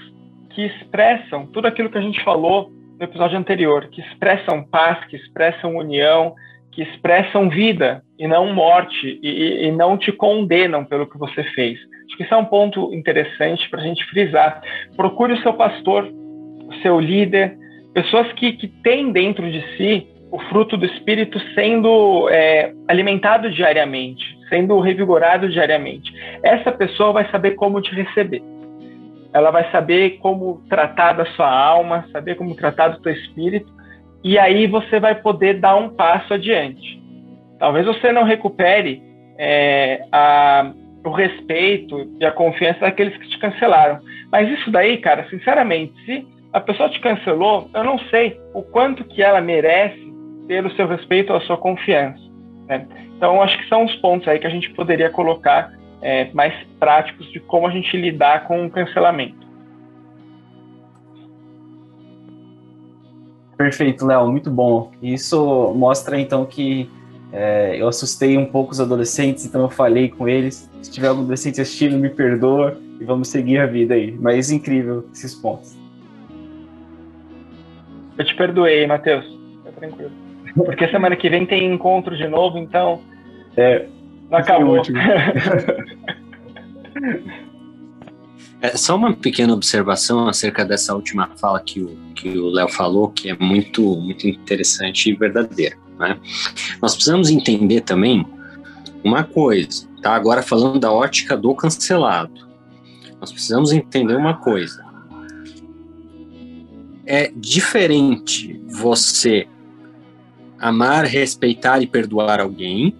que expressam tudo aquilo que a gente falou no episódio anterior, que expressam paz, que expressam união, que expressam vida e não morte, e, e não te condenam pelo que você fez. Acho que isso é um ponto interessante para a gente frisar. Procure o seu pastor, o seu líder, pessoas que, que têm dentro de si o fruto do Espírito sendo é, alimentado diariamente, sendo revigorado diariamente. Essa pessoa vai saber como te receber. Ela vai saber como tratar da sua alma, saber como tratar do teu espírito, e aí você vai poder dar um passo adiante. Talvez você não recupere é, a, o respeito e a confiança daqueles que te cancelaram, mas isso daí, cara, sinceramente, se a pessoa te cancelou, eu não sei o quanto que ela merece ter o seu respeito ou a sua confiança. Né? Então, acho que são os pontos aí que a gente poderia colocar é, mais práticos de como a gente lidar com o cancelamento. Perfeito, Léo, muito bom. Isso mostra então que é, eu assustei um pouco os adolescentes, então eu falei com eles. Se tiver algum adolescente assistindo, me perdoa e vamos seguir a vida aí. Mas incrível esses pontos. Eu te perdoei, Matheus. Fica tranquilo. Porque semana que vem tem encontro de novo, então. É. Não acabou. É, só uma pequena observação acerca dessa última fala que o que o Léo falou, que é muito, muito interessante e verdadeira. Né? Nós precisamos entender também uma coisa, tá? Agora falando da ótica do cancelado, nós precisamos entender uma coisa. É diferente você amar, respeitar e perdoar alguém,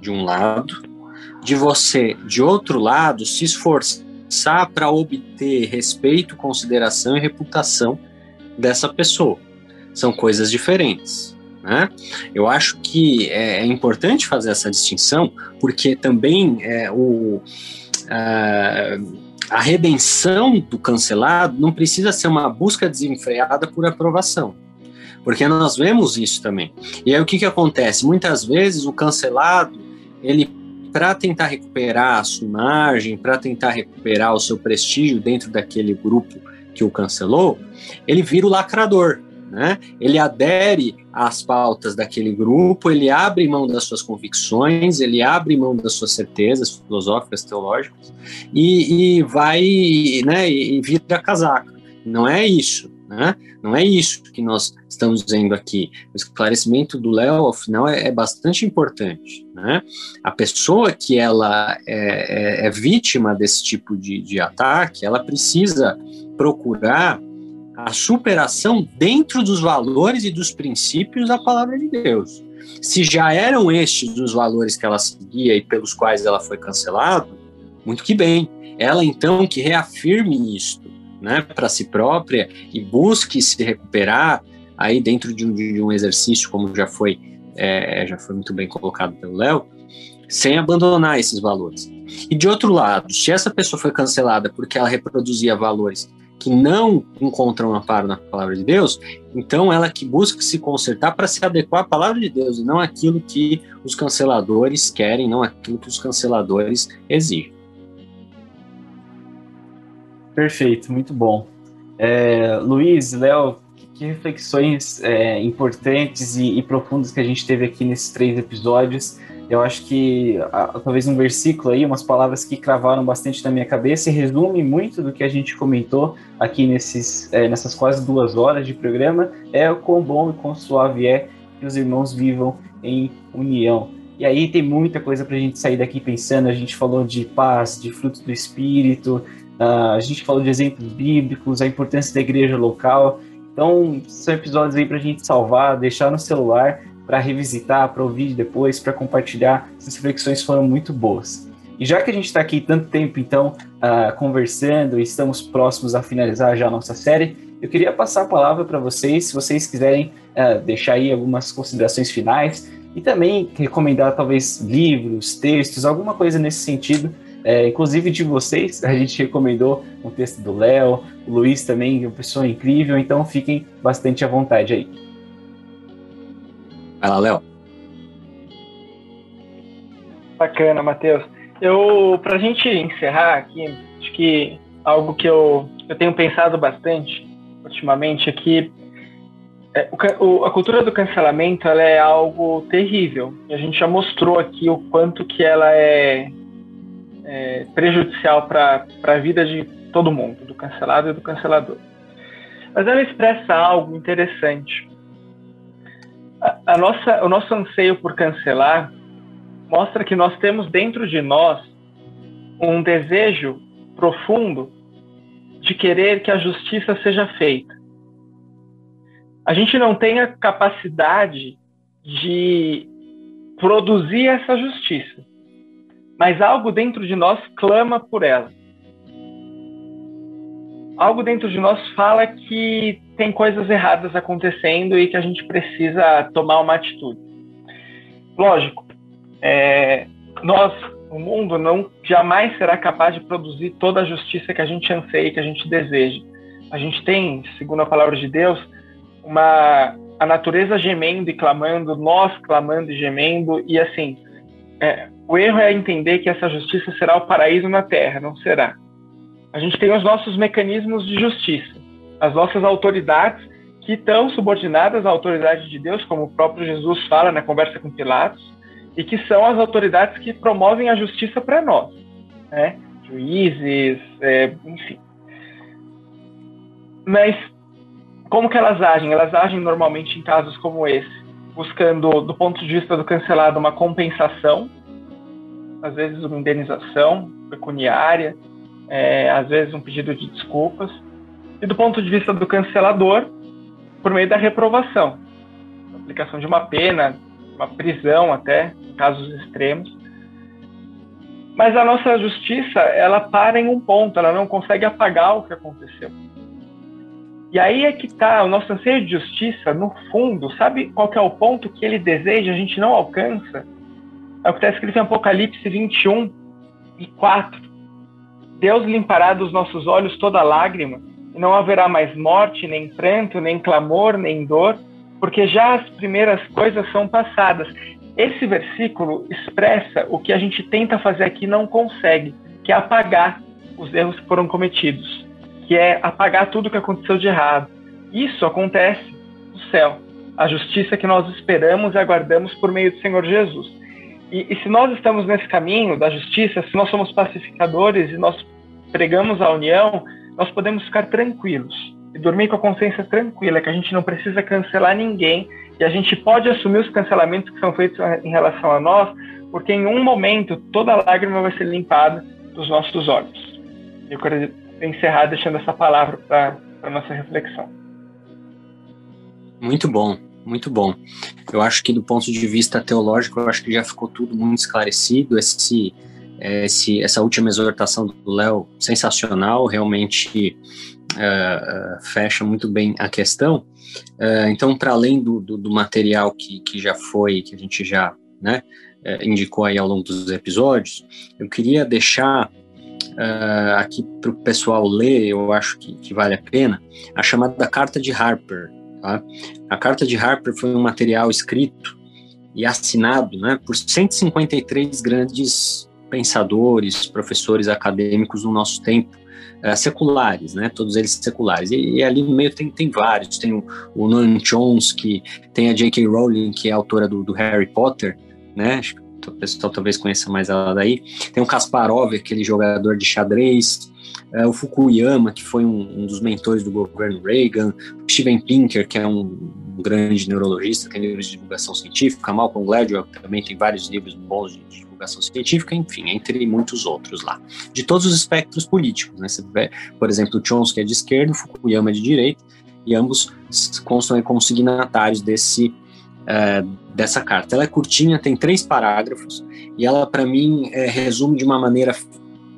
de um lado, de você, de outro lado, se esforçar para obter respeito, consideração e reputação dessa pessoa. São coisas diferentes. Né? Eu acho que é, é importante fazer essa distinção, porque também é, o, a, a redenção do cancelado não precisa ser uma busca desenfreada por aprovação porque nós vemos isso também. E aí o que, que acontece? Muitas vezes o cancelado, ele para tentar recuperar a sua imagem, para tentar recuperar o seu prestígio dentro daquele grupo que o cancelou, ele vira o lacrador. Né? Ele adere às pautas daquele grupo, ele abre mão das suas convicções, ele abre mão das suas certezas filosóficas, teológicas e, e vai, né, e vira casaca. Não é isso. Né? Não é isso que nós estamos dizendo aqui. O esclarecimento do Léo, ao final, é, é, bastante importante. Né? A pessoa que ela é, é, é vítima desse tipo de, de ataque, ela precisa procurar a superação dentro dos valores e dos princípios da palavra de Deus. Se já eram estes os valores que ela seguia e pelos quais ela foi cancelada, muito que bem. Ela então que reafirme isto né, para si própria e busque se recuperar aí dentro de um, de um exercício, como já foi, é, já foi muito bem colocado pelo Léo, sem abandonar esses valores. E de outro lado, se essa pessoa foi cancelada porque ela reproduzia valores que não encontram amparo na palavra de Deus, então ela que busca se consertar para se adequar à palavra de Deus e não aquilo que os canceladores querem, não aquilo que os canceladores exigem. Perfeito, muito bom. É, Luiz, Léo, que reflexões é, importantes e, e, profundas que a gente teve aqui nesses três episódios. Eu acho que a, talvez um versículo aí, umas palavras que cravaram bastante na minha cabeça e resume muito do que a gente comentou aqui nesses, é, nessas quase duas horas de programa, é o quão bom e quão suave é que os irmãos vivam em união. E aí tem muita coisa para a gente sair daqui pensando. A gente falou de paz, de frutos do Espírito, uh, a gente falou de exemplos bíblicos, a importância da igreja local. Então, são episódios aí para a gente salvar, deixar no celular para revisitar, para ouvir depois, para compartilhar. Essas reflexões foram muito boas. E já que a gente está aqui tanto tempo, então, uh, conversando e estamos próximos a finalizar já a nossa série, eu queria passar a palavra para vocês, se vocês quiserem uh, deixar aí algumas considerações finais e também recomendar talvez livros, textos, alguma coisa nesse sentido. É, inclusive de vocês, a gente recomendou um texto do Léo, o Luiz também, uma pessoa incrível, então fiquem bastante à vontade aí. Vai lá, Léo. Bacana, Matheus. Eu, para a gente encerrar aqui, acho que algo que eu, eu tenho pensado bastante ultimamente é que é, o, a cultura do cancelamento ela é algo terrível. E a gente já mostrou aqui o quanto que ela é, é prejudicial para a vida de todo mundo, do cancelado e do cancelador. Mas ela expressa algo interessante. A, a nossa, o nosso anseio por cancelar mostra que nós temos dentro de nós um desejo profundo de querer que a justiça seja feita a gente não tem a capacidade de produzir essa justiça, mas algo dentro de nós clama por ela. Algo dentro de nós fala que tem coisas erradas acontecendo e que a gente precisa tomar uma atitude. Lógico, é, nós, o mundo, não jamais será capaz de produzir toda a justiça que a gente anseia, que a gente deseja. A gente tem, segundo a palavra de Deus, uma a natureza gemendo e clamando, nós clamando e gemendo, e assim, é, o erro é entender que essa justiça será o paraíso na terra, não será. A gente tem os nossos mecanismos de justiça, as nossas autoridades que estão subordinadas à autoridade de Deus, como o próprio Jesus fala na conversa com Pilatos, e que são as autoridades que promovem a justiça para nós, né? Juízes, é, enfim. Mas como que elas agem? Elas agem normalmente em casos como esse, buscando, do ponto de vista do cancelado, uma compensação, às vezes uma indenização pecuniária, é, às vezes um pedido de desculpas, e do ponto de vista do cancelador, por meio da reprovação, aplicação de uma pena, uma prisão até, em casos extremos. Mas a nossa justiça, ela para em um ponto, ela não consegue apagar o que aconteceu. E aí é que está o nosso anseio de justiça, no fundo, sabe qual é o ponto que ele deseja, a gente não alcança? É o que está escrito em Apocalipse 21 e 4. Deus limpará dos nossos olhos toda lágrima, e não haverá mais morte, nem pranto, nem clamor, nem dor, porque já as primeiras coisas são passadas. Esse versículo expressa o que a gente tenta fazer aqui e não consegue, que é apagar os erros que foram cometidos que é apagar tudo o que aconteceu de errado. Isso acontece no céu. A justiça que nós esperamos e aguardamos por meio do Senhor Jesus. E, e se nós estamos nesse caminho da justiça, se nós somos pacificadores e nós pregamos a união, nós podemos ficar tranquilos e dormir com a consciência tranquila, que a gente não precisa cancelar ninguém e a gente pode assumir os cancelamentos que são feitos em relação a nós, porque em um momento toda lágrima vai ser limpada dos nossos olhos. Eu quero encerrar deixando essa palavra para a nossa reflexão. Muito bom, muito bom. Eu acho que do ponto de vista teológico, eu acho que já ficou tudo muito esclarecido. Esse, esse essa última exortação do Léo, sensacional, realmente uh, fecha muito bem a questão. Uh, então, para além do, do, do, material que, que já foi, que a gente já né, indicou aí ao longo dos episódios, eu queria deixar uh, aqui para o pessoal ler, eu acho que, que, vale a pena, a chamada Carta de Harper. Tá? A Carta de Harper foi um material escrito e assinado né, por 153 grandes pensadores, professores acadêmicos no nosso tempo, uh, seculares, né, todos eles seculares. E, e, ali no meio tem, tem vários, tem o, o Noam Chomsky, tem a J.K. Rowling, que é autora do, do Harry Potter, né, acho que o pessoal talvez conheça mais ela daí. Tem o Kasparov, aquele jogador de xadrez, o Fukuyama, que foi um, um, dos mentores do governo Reagan, Steven Pinker, que é um um grande neurologista, tem livros de divulgação científica, Malcolm Gladwell também tem vários livros bons de divulgação científica, enfim, entre muitos outros lá. De todos os espectros políticos, né? Você vê, por exemplo, Chomsky é de esquerda, Fukuyama é de direita, e ambos constam como signatários desse é, dessa carta. Ela é curtinha, tem três parágrafos, e ela, para mim, é, resume de uma maneira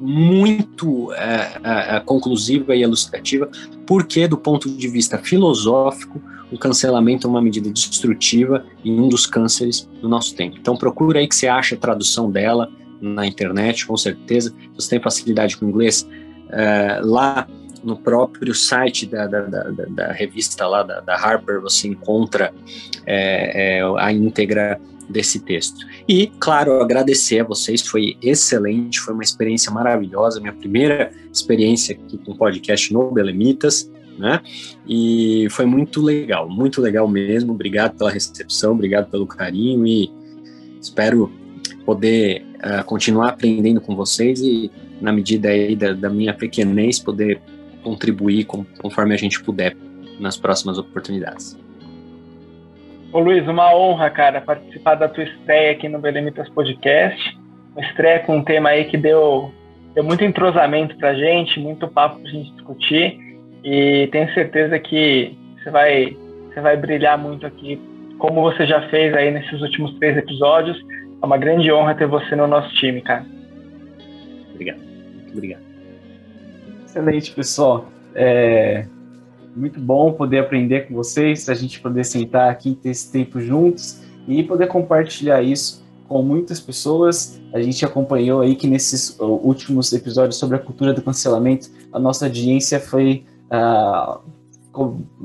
muito é, é, é, conclusiva e elucidativa, porque, do ponto de vista filosófico, o cancelamento é uma medida destrutiva e um dos cânceres do nosso tempo. Então, procura aí que você acha a tradução dela na internet, com certeza. Se você tem facilidade com inglês, é, lá no próprio site da, da, da, da revista lá da, Harper você encontra é, é, a íntegra desse texto. E, claro, agradecer a vocês, foi excelente, foi uma experiência maravilhosa, minha primeira experiência aqui com podcast no Belemitas, né? E foi muito legal, muito legal mesmo. Obrigado pela recepção, obrigado pelo carinho e espero poder uh, continuar aprendendo com vocês e, na medida aí da, da minha pequenez, poder contribuir com, conforme a gente puder nas próximas oportunidades. Ô Luiz, uma honra, cara, participar da tua estreia aqui no Belemitas Podcast. Uma estreia com um tema aí que deu, deu muito entrosamento pra gente, muito papo pra gente discutir. E tenho certeza que você vai, você vai brilhar muito aqui, como você já fez aí nesses últimos três episódios. É uma grande honra ter você no nosso time, cara. Obrigado. Muito obrigado. Excelente, pessoal. É, muito bom poder aprender com vocês, a gente poder sentar aqui, ter esse tempo juntos e poder compartilhar isso com muitas pessoas. A gente acompanhou aí que nesses últimos episódios sobre a cultura do cancelamento, a nossa audiência foi uh,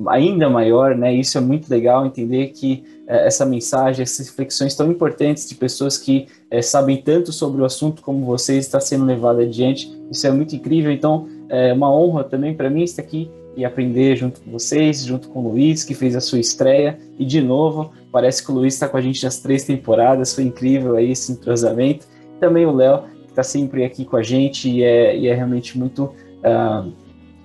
ainda maior, né? Isso é muito legal entender que uh, essa mensagem, essas reflexões tão importantes de pessoas que uh, sabem tanto sobre o assunto como vocês está sendo levado adiante. Isso é muito incrível. Então, é uma honra também para mim estar aqui e aprender junto com vocês, junto com o Luiz, que fez a sua estreia. E de novo, parece que o Luiz está com a gente nas três temporadas, foi incrível aí esse entrosamento. Também o Léo, que está sempre aqui com a gente e é, e é realmente muito uh,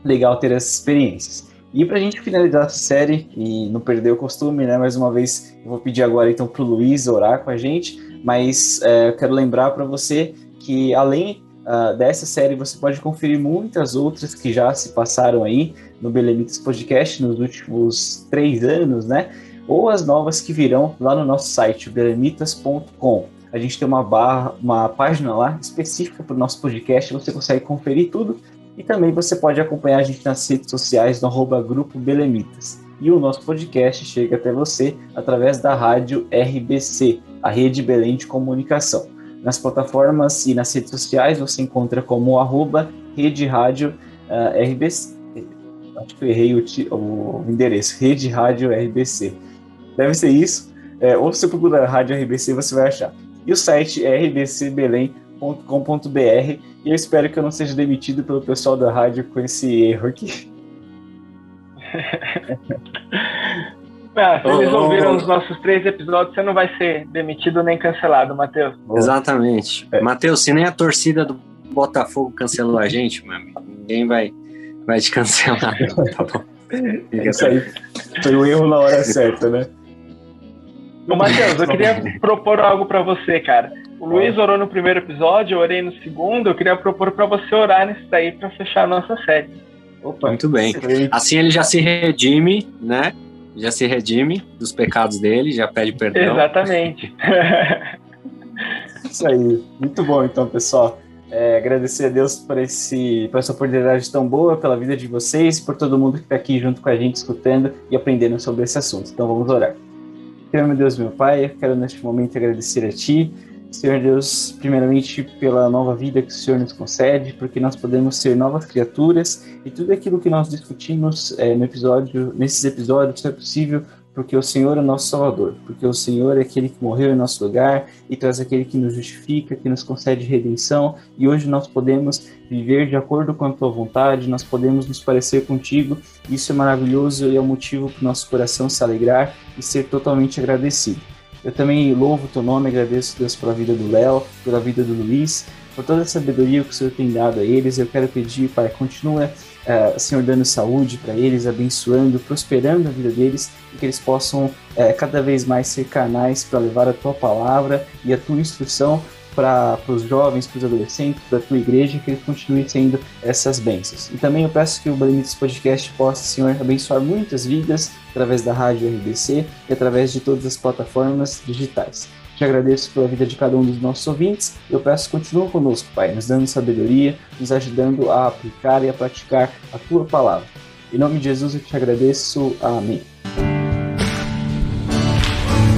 legal ter essas experiências. E para a gente finalizar essa série e não perder o costume, né? Mais uma vez, eu vou pedir agora então para o Luiz orar com a gente, mas uh, eu quero lembrar para você que além uh, dessa série você pode conferir muitas outras que já se passaram aí no Belemitas Podcast nos últimos três anos, né? Ou as novas que virão lá no nosso site, belemitas.com. A gente tem uma barra, uma página lá específica para o nosso podcast, você consegue conferir tudo. E também você pode acompanhar a gente nas redes sociais no arroba Grupo Belemitas. E o nosso podcast chega até você através da rádio RBC, a Rede Belém de Comunicação. Nas plataformas e nas redes sociais você encontra como arroba Rede Rádio uh, ah, RBC. Acho que eu errei o, o, endereço, Rede Rádio RBC. Deve ser isso. É, ou se você procurar Rádio RBC, você vai achar. E o site é rbcbelém.com.br. E eu espero que eu não seja demitido pelo pessoal da rádio com esse erro aqui. Ah, se eles ouviram os nossos três episódios, você não vai ser demitido nem cancelado, Matheus. Exatamente. É. Matheus, se nem a torcida do Botafogo cancelou a gente, meu amigo, ninguém vai, vai te cancelar. tá bom. Isso aí foi o um erro na hora certa, né? Ô, Matheus, eu queria propor algo para você, cara. O Luiz orou no primeiro episódio, eu orei no segundo. Eu queria propor para você orar nesse daí para fechar a nossa série. Opa, muito bem. Assim ele já se redime, né? Já se redime dos pecados dele, já pede perdão. Exatamente. Isso aí. Muito bom, então, pessoal. É, agradecer a Deus por, esse, por essa oportunidade tão boa, pela vida de vocês, por todo mundo que está aqui junto com a gente, escutando e aprendendo sobre esse assunto. Então vamos orar. Senhor, meu Deus, meu Pai, eu quero neste momento agradecer a Ti, Senhor Deus, primeiramente pela nova vida que o Senhor nos concede, porque nós podemos ser novas criaturas e tudo aquilo que nós discutimos é, no episódio, nesses episódios é possível porque o Senhor é nosso Salvador, porque o Senhor é aquele que morreu em nosso lugar e traz aquele que nos justifica, que nos concede redenção, e hoje nós podemos viver de acordo com a tua vontade, nós podemos nos parecer contigo, isso é maravilhoso e é o motivo para o nosso coração se alegrar e ser totalmente agradecido. Eu também louvo o teu nome, agradeço Deus pela vida do Léo, pela vida do Luiz, por toda a sabedoria que o Senhor tem dado a eles. Eu quero pedir, Pai, continua, uh, Senhor, dando saúde para eles, abençoando, prosperando a vida deles e que eles possam uh, cada vez mais ser canais para levar a tua palavra e a tua instrução para os jovens, para os adolescentes, para a tua igreja, que ele continue sendo essas bênçãos. E também eu peço que o Balemitos Podcast possa, Senhor, abençoar muitas vidas através da rádio RBC e através de todas as plataformas digitais. Te agradeço pela vida de cada um dos nossos ouvintes. Eu peço que continue conosco, Pai, nos dando sabedoria, nos ajudando a aplicar e a praticar a tua palavra. Em nome de Jesus eu te agradeço. Amém.